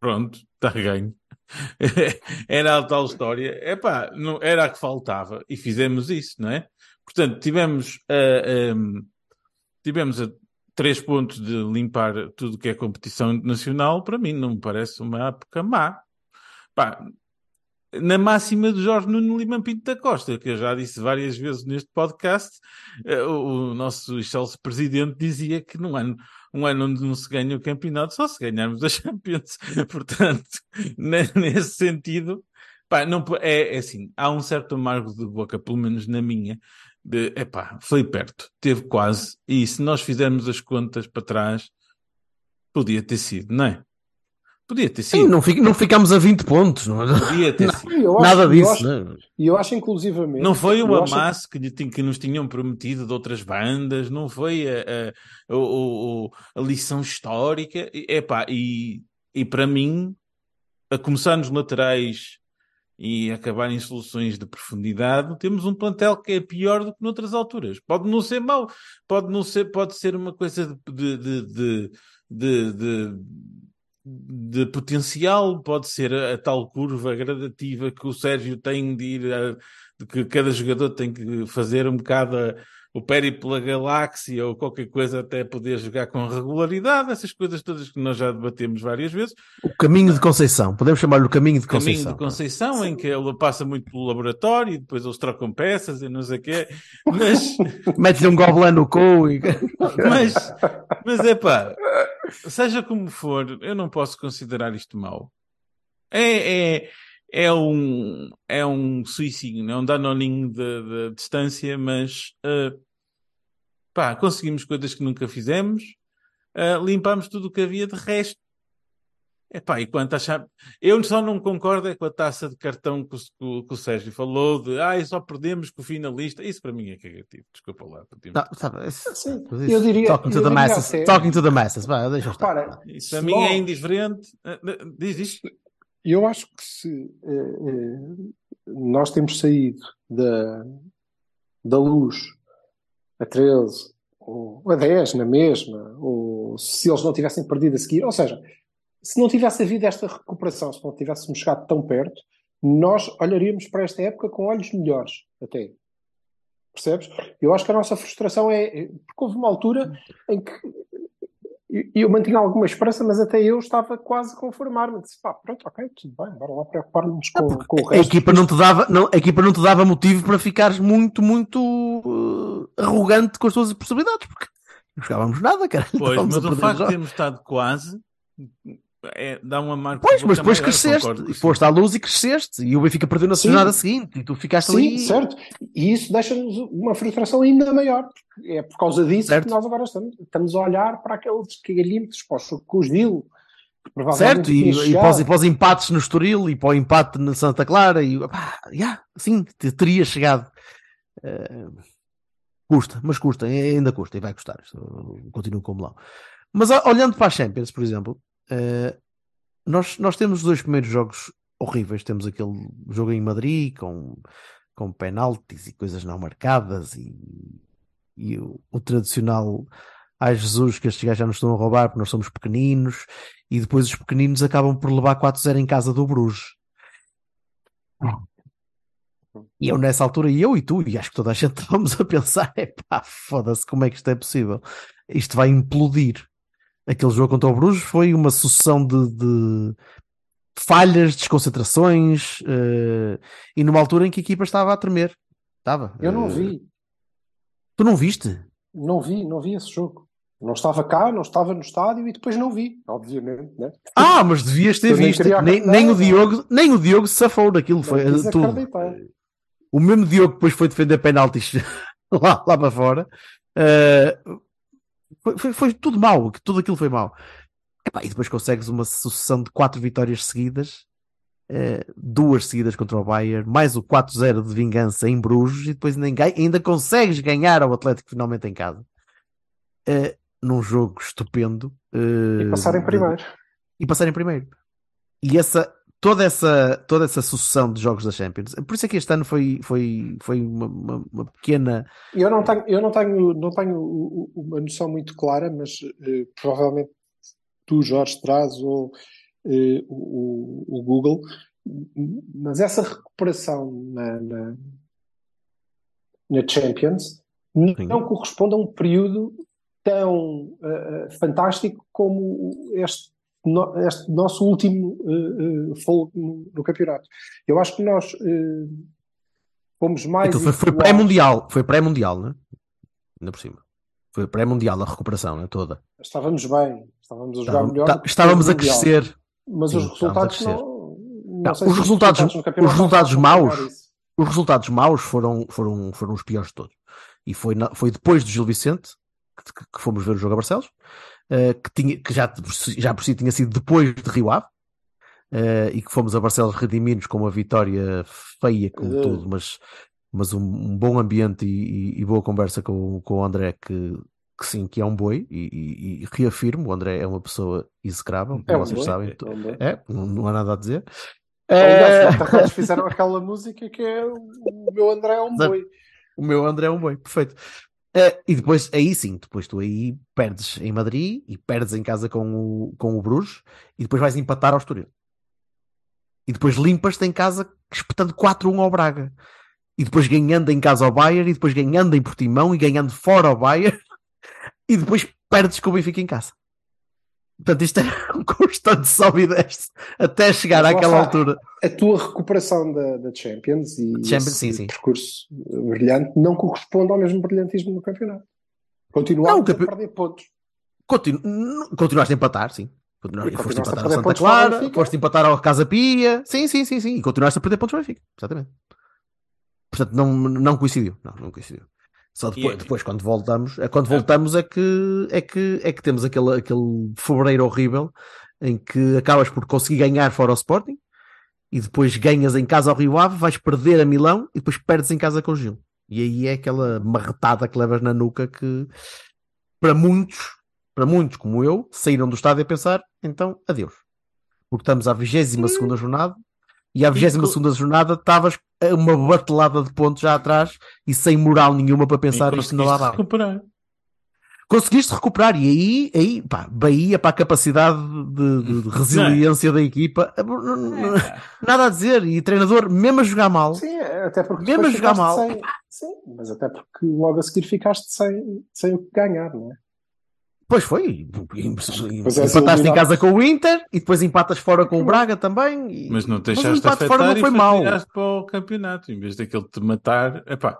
Pronto, está ganho. era a tal história. Epá, não, era a que faltava e fizemos isso, não é? Portanto, tivemos, a tivemos a três pontos de limpar tudo que é competição internacional. Para mim, não me parece uma época má. Pá, na máxima de Jorge Nuno Lima Pinto da Costa, que eu já disse várias vezes neste podcast, eh, o, nosso excelso presidente dizia que num ano, um ano onde não se ganha o campeonato, só se ganharmos a Champions. Portanto, ne- nesse sentido, pá, não, é, é assim, há um certo amargo de boca, pelo menos na minha, de, epá, foi perto, teve quase, e se nós fizermos as contas para trás, podia ter sido, não é? Podia ter Sim, sido, não, fic- não ficamos a 20 pontos. Não, é? podia ter sido. E eu acho- nada eu disso. acho- né? E eu acho, inclusivamente. Não foi o eu acho- amasso que, que nos tinham prometido de outras bandas, não foi a, a, o- a lição histórica. E, epá, e, e para mim, a começar nos laterais e acabar em soluções de profundidade, temos um plantel que é pior do que noutras alturas. Pode não ser mau, pode não ser, pode ser uma coisa de, de, de, de, de- potencial, pode ser a, a tal curva gradativa que o Sérgio tem de ir a, de que cada jogador tem que fazer um bocado a- o périplo pela galáxia ou qualquer coisa até poder jogar com regularidade, essas coisas todas que nós já debatemos várias vezes. O caminho de Conceição. Podemos chamar-lhe o caminho de Caminho Conceição. de Conceição, em que ele passa muito pelo laboratório e depois eles trocam peças e não sei o quê. Mas, Mete-lhe um goblin no cu e... mas, mas é pá, seja como for, eu não posso considerar isto mau. É, é, é um, é um suicídio, é um danoninho de, de distância, mas eh, pá, conseguimos coisas que nunca fizemos, eh, limpámos tudo o que havia de resto. Epá, e quanto a chave... Eu só não concordo é com a taça de cartão que o, que o Sérgio falou de ah, só perdemos com o finalista. Isso para mim é cagativo. Desculpa lá. Não, sabe, isso- Sim, isso- eu diria- talking to eu the diria masses. Talking to the masses. Vai, deixa estar. Repara, Isso para mim é indiferente. Ah, ah, Diz isto. Eu acho que se eh, eh, nós temos saído da, da luz a 13 ou a 10 na mesma, ou se eles não tivessem perdido a seguir, ou seja, se não tivesse havido esta recuperação, se não tivéssemos chegado tão perto, nós olharíamos para esta época com olhos melhores, até. Percebes? Eu acho que a nossa frustração é. é- Porque houve uma altura em que e eu mantinha alguma esperança, mas até eu estava quase a conformar-me. Disse, pá, pronto, ok, tudo bem, bora lá preocupar-nos com, com o A resto. equipa, não te dava, não, a equipa não te dava motivo para ficares muito, muito eh, arrogante com as tuas possibilidades, porque não jogávamos nada, cara. Pois, mas a o facto de termos estado quase é, dá uma marca. Pois, mas depois maior, cresceste, concordo e foste à luz e cresceste, e o Benfica perdeu na jornada seguinte, e tu ficaste Sim, ali. certo. E isso deixa-nos uma frustração ainda maior. porque É por causa disso Certo. que nós agora estamos, estamos a olhar para aqueles cagalhinhos para o provavelmente Certo, e, e, para os, e para os empates no Estoril e para o empate na Santa Clara, e pá, yeah, sim, te- teria chegado. Eh, custa, mas custa, ainda custa e vai custar. Isto, Continuo como lá. Mas olhando para a Champions, por exemplo, eh, nós, nós temos os dois primeiros jogos horríveis. Temos aquele jogo em Madrid com, com penaltis e coisas não marcadas e, e o, o tradicional ai Jesus que estes gajos já nos estão a roubar porque nós somos pequeninos e depois os pequeninos acabam por levar 4-0 em casa do Bruges. E eu nessa altura, e eu e tu, e acho que toda a gente estávamos a pensar, epá, foda-se, como é que isto é possível? Isto vai implodir. Aquele jogo contra o Bruges foi uma sucessão de, de falhas, desconcentrações, eh, e numa altura em que a equipa estava a tremer. Estava. Eu não Eh, vi, Tu não viste? não vi, não vi esse jogo. Não estava cá, não estava no estádio e depois não vi, obviamente, né? Ah, mas devias ter nem visto. Nem, acreditar, nem o não. Diogo, nem o Diogo se safou daquilo. Foi Não eh, tudo. O mesmo Diogo depois foi defender penaltis lá, lá para fora. Eh, foi, foi, foi tudo mau, tudo aquilo foi mau. Epá, e depois consegues uma sucessão de quatro vitórias seguidas, eh, duas seguidas contra o Bayern, mais o 4-0 de vingança em Bruges, e depois ainda, ainda consegues ganhar ao Atlético finalmente em casa. Eh, num jogo estupendo. eh, E passar em primeiro. e passar em primeiro. E essa, toda, essa, toda essa sucessão de jogos da Champions, por isso é que este ano foi, foi, foi uma, uma- uma pequena. Eu não tenho, eu não tenho, não tenho uma noção muito clara, mas eh, provavelmente tu, Jorge, traz ou eh, o, o- Google, mas essa recuperação na, na, na Champions Sim. não corresponde a um período tão eh, fantástico como este, no- este nosso último eh, eh, folgo no, no campeonato. Eu acho que nós eh, fomos mais Aquilo foi, foi pré-mundial, foi pré-mundial, né? Ainda por cima. Foi pré-mundial a recuperação, né? Toda. Estávamos bem, estávamos a jogar Estávamos, melhor. tá- estávamos a crescer. Mas Sim, os resultados não. não os se resultados- os resultados maus-. Os resultados maus foram, foram, foram os piores de todos. E foi, na- foi depois do Gil Vicente que- que fomos ver o jogo a Barcelos, eh, que, tinha, que já, por si- já por si tinha sido depois de Rio Ave, eh, e que fomos a Barcelos redimir-nos com uma vitória feia, como Eh. tudo, mas, mas um, um bom ambiente e, e- e boa conversa com, com o André, que, que sim, que é um boi, e, e- reafirmo, o André é uma pessoa execrável, É um vocês boi, sabem. é um. É, não, há nada a dizer. Aliás, Eh, os Atacantes fizeram aquela música que é o meu André é um boi. O meu André é um boi, perfeito. Eh, e depois, aí sim, depois tu aí perdes em Madrid e perdes em casa com o, com o Bruges e depois vais empatar ao Estoril. E depois limpas-te em casa espetando 4-1 ao Braga. E depois ganhando em casa ao Bayern e depois ganhando em Portimão e ganhando fora ao Bayern e depois perdes com o Benfica em casa. Portanto, isto é um constante sobe e desce até chegar Mas àquela altura. A tua recuperação da, da Champions e Champions, sim, sim. percurso brilhante não corresponde ao mesmo brilhantismo no campeonato. O campe- a perder pontos. Continu... Continuaste a empatar, sim. Continuaste, foste continuaste a empatar ao perder Santa para o Clara, foste empatar ao Casa Pia, sim, sim, sim, sim, e continuaste a perder pontos ao Benfica, exatamente. Portanto, não, não coincidiu, não, não coincidiu. Só depois, E- depois quando voltamos, é quando voltamos é que, é que, é que temos aquele, aquele fevereiro horrível em que acabas por conseguir ganhar fora o Sporting e depois ganhas em casa ao Rio Ave, vais perder a Milão e depois perdes em casa com o Gil. E aí é aquela marretada que levas na nuca que para muitos, para muitos como eu, saíram do estádio a pensar, então adeus. Porque estamos à 22 segunda jornada e à 22 segunda jornada estavas uma batelada de pontos já atrás e sem moral nenhuma para pensar E isto não lá vai. recuperar. Conseguiste recuperar e aí, aí pá, Bahia para a capacidade de, de- de resiliência da equipa, nada a dizer. E treinador, mesmo a jogar mal, Sim, até porque Mesmo a jogar ficaste mal. Sem, sim, mas até porque logo a seguir ficaste sem, sem o que ganhar, não é? Pois foi. Pois é, Empataste em casa com o Inter e depois empatas fora com o Braga também. e- Mas não te o deixaste empate fora não foi tiraste para o campeonato. Em vez daquele te matar, epá,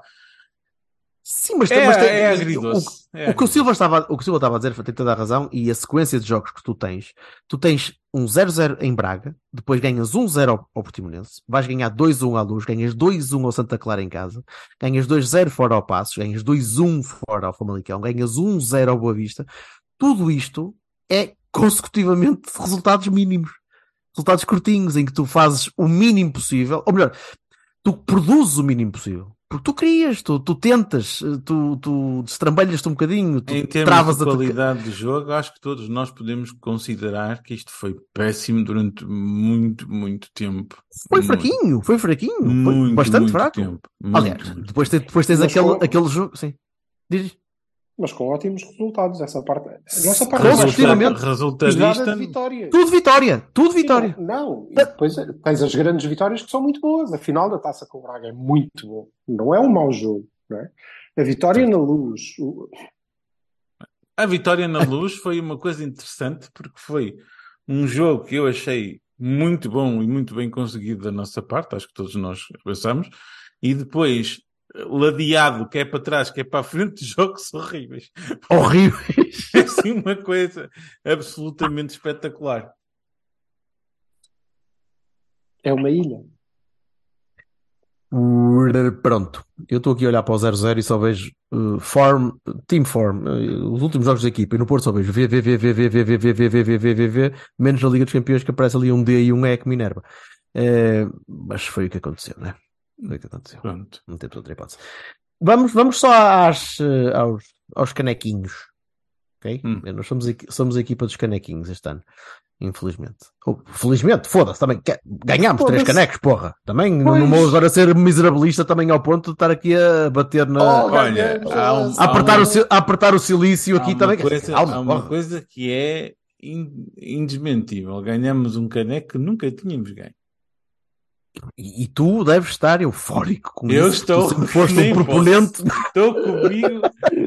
Sim, mas, é, mas tem- é o- agridoce. É O que o. Silva estava, o que o Silva estava a dizer tem toda a razão e a sequência de jogos que tu tens, tu tens um 0-0 em Braga, depois ganhas 1-0 ao, ao Portimonense, vais ganhar 2-1 à Luz, ganhas 2-1 ao Santa Clara em casa, ganhas 2-0 fora ao Passos, ganhas 2-1 fora ao Famalicão, ganhas 1-0 ao Boa Vista. Tudo isto é consecutivamente resultados mínimos. Resultados curtinhos em que tu fazes o mínimo possível, ou melhor, tu produzes o mínimo possível. Porque tu crias, tu, tu tentas, tu, tu destrambelhas-te um bocadinho, tu Em termos travas de qualidade de jogo, acho que todos nós podemos considerar que isto foi péssimo durante muito, muito tempo. Foi Muito, fraquinho, foi fraquinho, foi Muito, bastante muito fraco. tempo. Muito, Aliás, muito. depois, te- depois tens Mas aquele, aquele jogo, sim. Diz. Mas com ótimos resultados, essa parte. A nossa parte Resulta- é resultadista. de vitórias. Tudo vitória, tudo vitória. Sim, Não, não. e depois tens as grandes vitórias que são muito boas. A final da Taça com o Braga é muito bom. Não é um mau jogo, não é? A vitória na luz. o- A vitória na luz foi uma coisa interessante porque foi um jogo que eu achei muito bom e muito bem conseguido da nossa parte, acho que todos nós pensamos, e depois ladeado, que é para trás, que é para a frente, jogos horríveis. Horríveis. É assim uma coisa absolutamente espetacular. É uma ilha. Pronto, eu estou aqui a olhar para o 0-0 e só vejo uh, form, team form, uh, os últimos jogos da equipa, e no Porto só vejo V, V, V, V, V, V, V, V, V, V, V, V, V, V, menos na Liga dos Campeões que aparece ali um D e um E que Minerva. Eh, mas foi o que aconteceu, né? Foi o que aconteceu. Pronto. Não temos outra hipótese. Vamos, vamos só às, eh, aos, aos canequinhos. Ok? Hum. Nós somos, somos a equipa dos canequinhos este ano. Infelizmente. Ou, felizmente, foda-se, também ganhámos três canecos, porra. Também não- Pois. não vou agora ser miserabilista também ao ponto de estar aqui a bater na. Oh, Olha, há um- a, apertar há um- o, a apertar o silício Há aqui uma também. Coisa, há uma porra. coisa que é in- indesmentível. Ganhamos um caneco que nunca tínhamos ganho. E, e tu deves estar eufórico com Eu isso. estou, Tu foste nem um proponente. Estou comigo,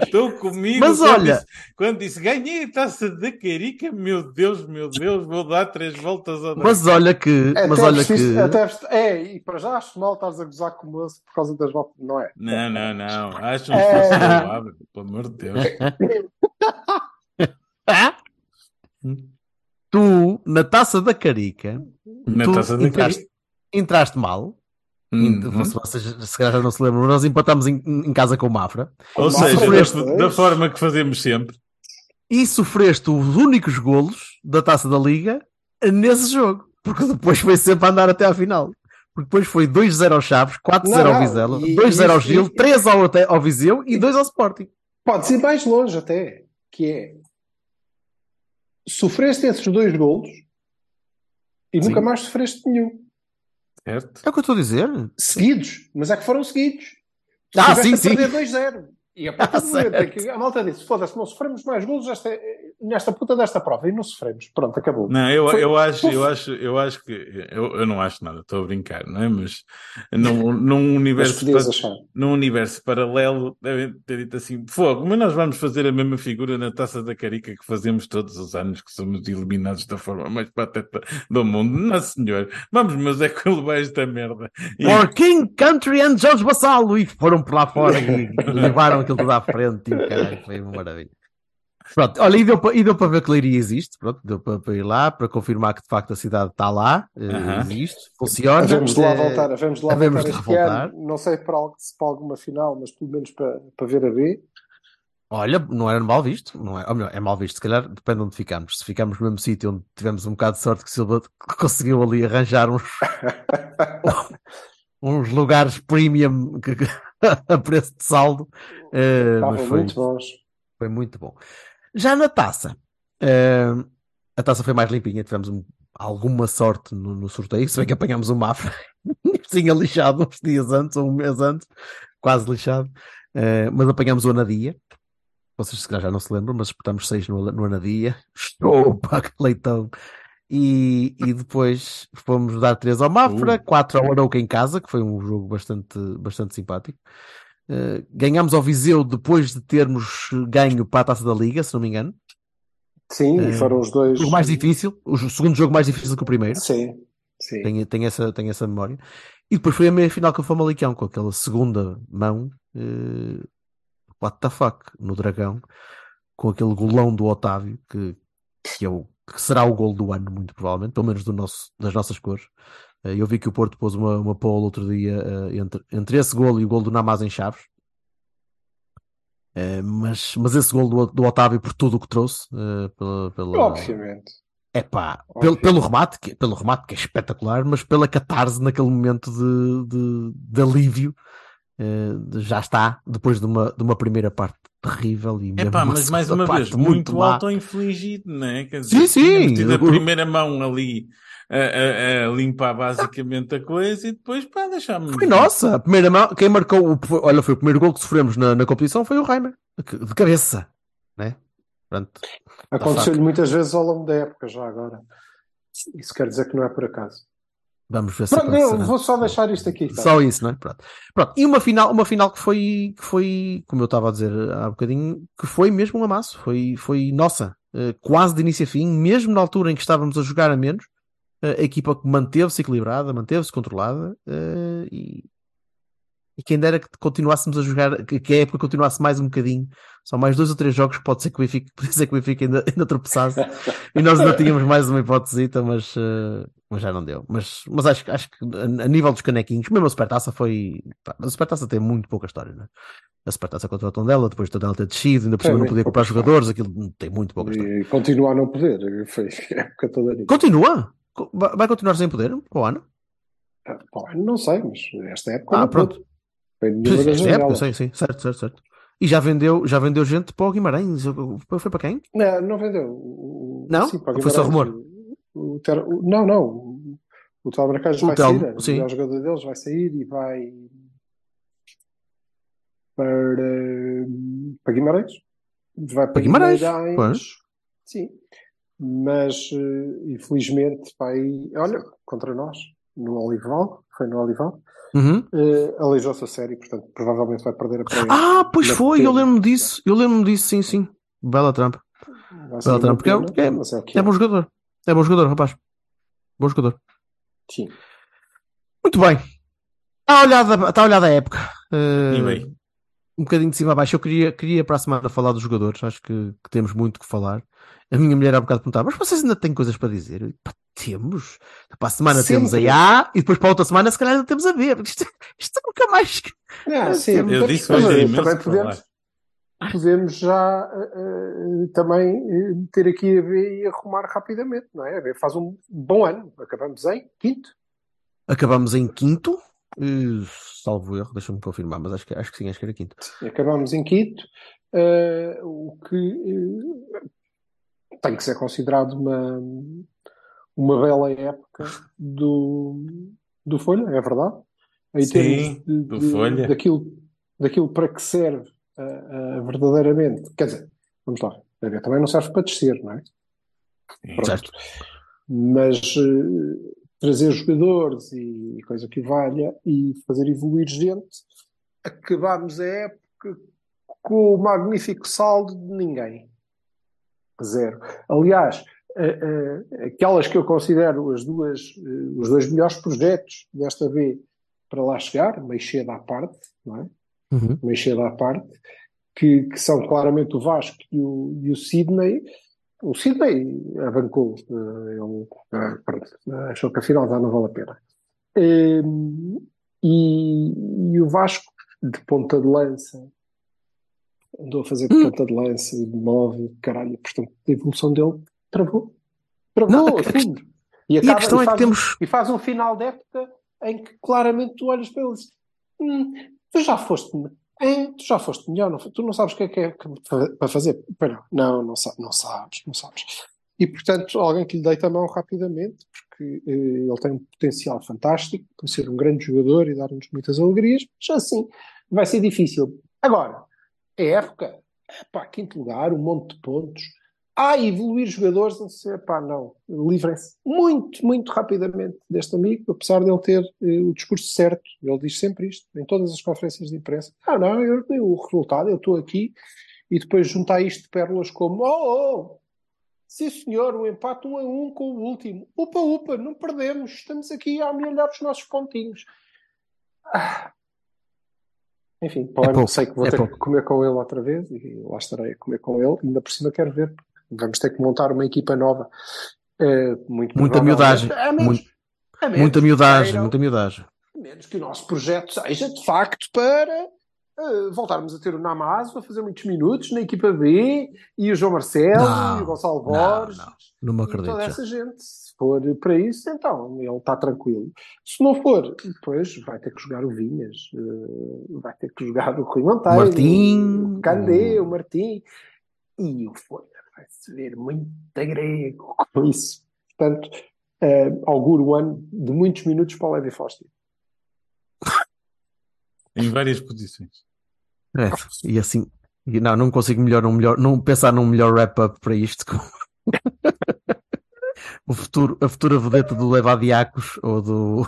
estou comigo. Mas quando olha- disse- quando disse ganhei a taça da carica, meu Deus, meu Deus, vou dar três voltas ao Mas olha que. Até Mas olha que. até é, e para já acho mal estares a gozar com o moço por causa das voltas. Não é? Não, não, não. Acho um É. esforço louvável, pelo amor de Deus. Tu, na taça da carica, Na tu taça da entraste, carica. Entraste mal. Uhum. Se vocês se calhar já não se lembram, nós empatámos em, em casa com o Mafra Ou seja, sofreste, da, da forma que fazemos sempre. e sofreste os únicos golos da taça da Liga nesse jogo. Porque depois foi sempre a andar até à final. Porque depois foi 2-0 ao Chaves, 4-0 Não, ao Vizela, e- 2-0 ao Gil, e- 3 ao, ao Viseu e 2 ao Sporting. Podes ir mais longe até, que é sofreste esses dois golos e Sim. nunca mais sofreste nenhum. Certo? É o que eu estou a dizer. Seguidos, mas é que foram seguidos. Ah, sim, a sim. perder 2-0. E a partir Ah, do momento em certo. que a malta disse: foda-se, não sofremos mais golos esta, nesta puta desta prova. E não sofremos. Pronto, acabou. Não, eu, Foi- eu acho, eu acho, eu acho que eu, eu não acho nada, estou a brincar, não é? Mas num, num Mas universo pa- achar. num universo paralelo devem ter dito assim, fogo, mas nós vamos fazer a mesma figura na taça da carica que fazemos todos os anos, que somos eliminados da forma mais pateta do mundo. Não, senhor, vamos, mas é que levar esta merda. E- For King Country and Jorge Bassalo e foram por lá fora e levaram aquilo tudo à frente. Tipo, caralho, foi uma maravilha. Pronto, olha, e deu para, e deu para ver que Leiria existe, pronto, deu para, para ir lá, para confirmar que de facto a cidade está lá, Aham. existe, funciona. Havemos de lá eh, voltar, de lá havemos voltar de voltar. ano. Não sei para, algo- se para alguma final, mas pelo menos para, para ver a B. Olha, não era mal visto, não é, ou melhor, é mal visto, se calhar depende de onde ficamos. Se ficamos no mesmo sítio onde tivemos um bocado de sorte que o Silva conseguiu ali arranjar uns, uns lugares premium que- a preço de saldo, mas foi, muito bons. foi muito bom. Já na taça, eh, a taça foi mais limpinha, tivemos um- alguma sorte no, no sorteio, se bem que apanhámos o Mafra, tinha lixado uns dias antes, ou um mês antes, quase lixado, eh, mas apanhámos o Anadia. Vocês se calhar já não se lembram, mas apertámos seis no, no Anadia. Estou para que leitão. E, e depois fomos dar três ao Mafra, Uh. quatro ao Arouca em casa, que foi um jogo bastante, bastante simpático. Uh, ganhámos ao Viseu depois de termos ganho para a Taça da Liga, se não me engano. Sim, Eh, e foram os dois. O mais difícil, o segundo jogo mais difícil que o primeiro. Sim, sim. Tenho, tenho, essa, tenho essa memória. E depois foi a meia final com o Famalicão, com aquela segunda mão, eh, what the fuck, no Dragão, com aquele golão do Otávio, que, que, é o, que será o gol do ano, muito provavelmente, pelo menos do nosso, das nossas cores. Eh, eu vi que o Porto pôs uma, uma poll outro dia eh, entre, entre esse gol e o gol do Namaz em Chaves. Eh, mas, mas esse gol do, do Otávio por tudo o que trouxe, pela, pela, Obviamente. é pá, pelo, pelo remate, que, pelo remate que é espetacular, mas pela catarse naquele momento de, de, de alívio, eh, já está, depois de uma, de uma primeira parte terrível e É mesmo pá, uma mas mais uma vez, muito auto-infligido, não é? Quer Sim, sim. tido a primeira mão ali a, a- a limpar basicamente a coisa e depois, pá, deixámos. Foi nossa, a primeira mão, quem marcou, o, foi- olha, foi o primeiro gol que sofremos na, na competição foi o Reimer, de cabeça, né? Pronto. Aconteceu-lhe muitas vezes ao longo da época, já agora. Isso quer dizer que não é por acaso. Vamos ver se Pronto, eu acontecerá. vou só deixar isto aqui. tá? Só isso, não é? Pronto. Pronto. E uma final, uma final que foi, que foi, como eu estava a dizer há bocadinho, que foi mesmo um amasso. Foi, foi nossa. Eh, quase de início a fim, mesmo na altura em que estávamos a jogar a menos, eh, a equipa que manteve-se equilibrada, manteve-se controlada, eh, e, e quem dera que continuássemos a jogar, que, a época continuasse mais um bocadinho, só mais dois ou três jogos pode ser que o Benfica, pode ser que o Benfica ainda, ainda tropeçasse, e nós ainda tínhamos mais uma hipótesita, mas, mas já não deu. Mas, mas acho, acho que a, a nível dos canequinhos, mesmo a Supertaça foi. pá, a Supertaça tem muito pouca história, né? A Supertaça contra o Tondela, depois o Tondela ter descido, ainda por cima não podia comprar pouca jogadores, aquilo tem muito pouca história. E continua a não poder. Foi a época toda nisso. Continua? Co- Vai continuar sem poder para o ano? Ah, não sei, mas esta época. Ah, pronto. Foi Esta época, sim, sim, certo, certo, certo. E já vendeu, já vendeu gente para o Guimarães. Foi para quem? Não, não vendeu. Não? Sim, foi só rumor? O, Ter- o- não, não. O, o Telmo Bracais O vai Telmo, sair. sim. O melhor jogador deles vai sair e vai para, para Guimarães. Vai para, Para Guimarães, Guimarães. pois. Sim. Mas, eh, infelizmente, vai. Olha, contra nós, no Olival. Foi no Olival. Uhum. eh, aleijou-se a série, portanto, provavelmente vai perder a prémio. Ah, pois foi, eu pena. lembro disso. Eu lembro disso, sim, sim. Bela trampa. Bela trampa. Porque é, porque é, é é é. bom jogador. É bom jogador, rapaz. Bom jogador. Sim. Muito bem. Está olhada, está olhada a época. Bem. um bocadinho de cima a baixo. Eu queria, queria para a semana falar dos jogadores. Acho que, que temos muito que falar. A minha mulher há bocado perguntava, mas vocês ainda têm coisas para dizer? Eu, "Pá, temos. Para a semana temos a A e depois para a outra semana se calhar ainda temos a B. Isto, isto nunca mais. Ah, sim, Eu disse imenso também que podemos, podemos já eh, também eh, ter aqui a B e arrumar rapidamente, não é? A B faz um bom ano. Acabamos em quinto. Acabamos em quinto. salvo erro, deixa-me confirmar, mas acho que, acho que sim, acho que era quinto. Acabamos em quinto, o que tem que ser considerado uma, uma bela época do, do Folha, é verdade. Em Sim, termos de- do de- Folha. Daquilo, daquilo para que serve ah, verdadeiramente. Quer dizer, vamos lá, também não serve para descer, não é? Pronto. Certo. Mas eh, trazer jogadores e, coisa que valha e fazer evoluir gente, acabámos a época com o magnífico saldo de ninguém. Zero. Aliás, aquelas que eu considero as duas, os dois melhores projetos desta vez para lá chegar, meio cedo à parte, não é? Uhum. meio cedo à parte, que, que são claramente o Vasco e o, e o Sidney. O Sidney avancou, eh, ele eh, pronto, achou que afinal já não vale a pena. Eh, E, e o Vasco, de ponta de lança, andou a fazer ponta de lança e de nove, caralho, portanto, a evolução dele travou. Travou, Não, a- fundo. E, E a acaba- questão é que faz, temos. e faz um final de época em que claramente tu olhas para ele e dizes: "Hum, tu já foste, é, tu já foste melhor, não tu não sabes o que é que é para fazer. Não, não, não sabes, não sabes. E portanto, alguém que lhe deita a mão rapidamente, porque eh, ele tem um potencial fantástico para ser um grande jogador e dar-nos muitas alegrias, mas assim vai ser difícil. Agora, é época, pá, quinto lugar, um monte de pontos. Ah, evoluir jogadores, pá, não. Livrem-se muito, muito rapidamente deste amigo, apesar de ele ter eh, o discurso certo. Ele diz sempre isto, em todas as conferências de imprensa. Ah, não, eu tenho o resultado, eu estou aqui. E depois juntar isto de pérolas como, oh, oh, sim senhor, o empate um a um com o último. Upa, upa, não perdemos, estamos aqui a amelhar os nossos pontinhos. Ah. Enfim, pouco, sei que vou é ter pouco. que comer com ele outra vez e lá estarei a comer com ele. Ainda por cima quero ver. Vamos ter que montar uma equipa nova. Eh, muito Muita miudagem. A menos- Muito- a menos Muita miudagem, queiram- muita miudagem. a menos que o nosso projeto seja de facto para eh, voltarmos a ter o Namazo a fazer muitos minutos na equipa B e o João Marcelo Não, e o Gonçalo não, Borges não. Não me e acredito toda já. essa gente. Se for para isso, então ele está tranquilo. Se não for, depois vai ter que jogar o Vinhas, eh, vai ter que jogar o Rui Monteiro, Martim, o Candê, o- o Martim e o Folha. Vai-se ver muito grego com isso. Portanto, eh, auguro um ano de muitos minutos para o Levi Foster. Em várias posições. É, e assim, e não, não consigo melhor, um melhor, não pensar num melhor wrap-up para isto. o futuro, a futura vedeta do Levadiacos ou do,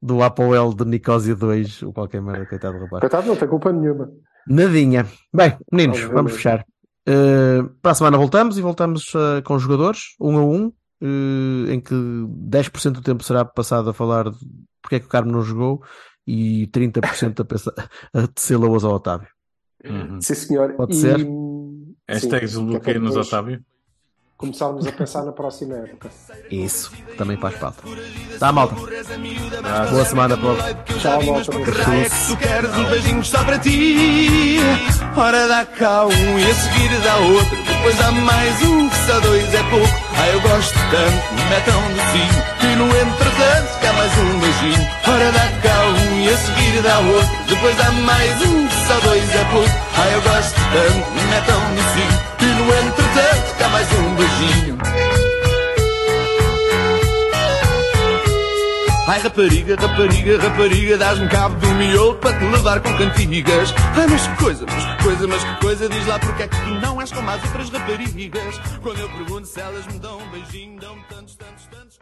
do Apoel de Nicosia 2, ou qualquer merda, coitado do rapaz. Coitado, não tem culpa nenhuma. Nadinha. Bem, meninos, Obviamente. vamos fechar. Uh, para a semana voltamos e voltamos uh, com os jogadores, um a um, uh, em que 10% do tempo será passado a falar de porque é que o Carmo não jogou e 30% a, pensar, a tecer loas ao Otávio. Uhum. Sim, senhor. Pode E, ser. Hashtags é depois Otávio. Começarmos a pensar na próxima época. Isso, também faz falta. Tá, malta. Boa semana para Tchau, malta. Que tu queres um beijinho só para ti? Ora dá cá um e a seguir dá outro. Depois dá mais um, que só dois é pouco. Ah, eu gosto tanto, me metam no cio. E no entretanto, cá mais um beijinho. Ora dá cá um e a seguir dá outro. Depois dá mais um, que só dois é pouco. Ah, eu gosto tanto, me metam no cio. E no entretanto, cá mais um beijinho. Ai rapariga, rapariga, rapariga, dás-me cabo do miolo para te levar com cantigas. Ai, mas que coisa, mas que coisa, mas que coisa, diz lá porque é que tu não és como as outras raparigas. Quando eu pergunto se elas me dão um beijinho, dão-me tantos, tantos, tantos.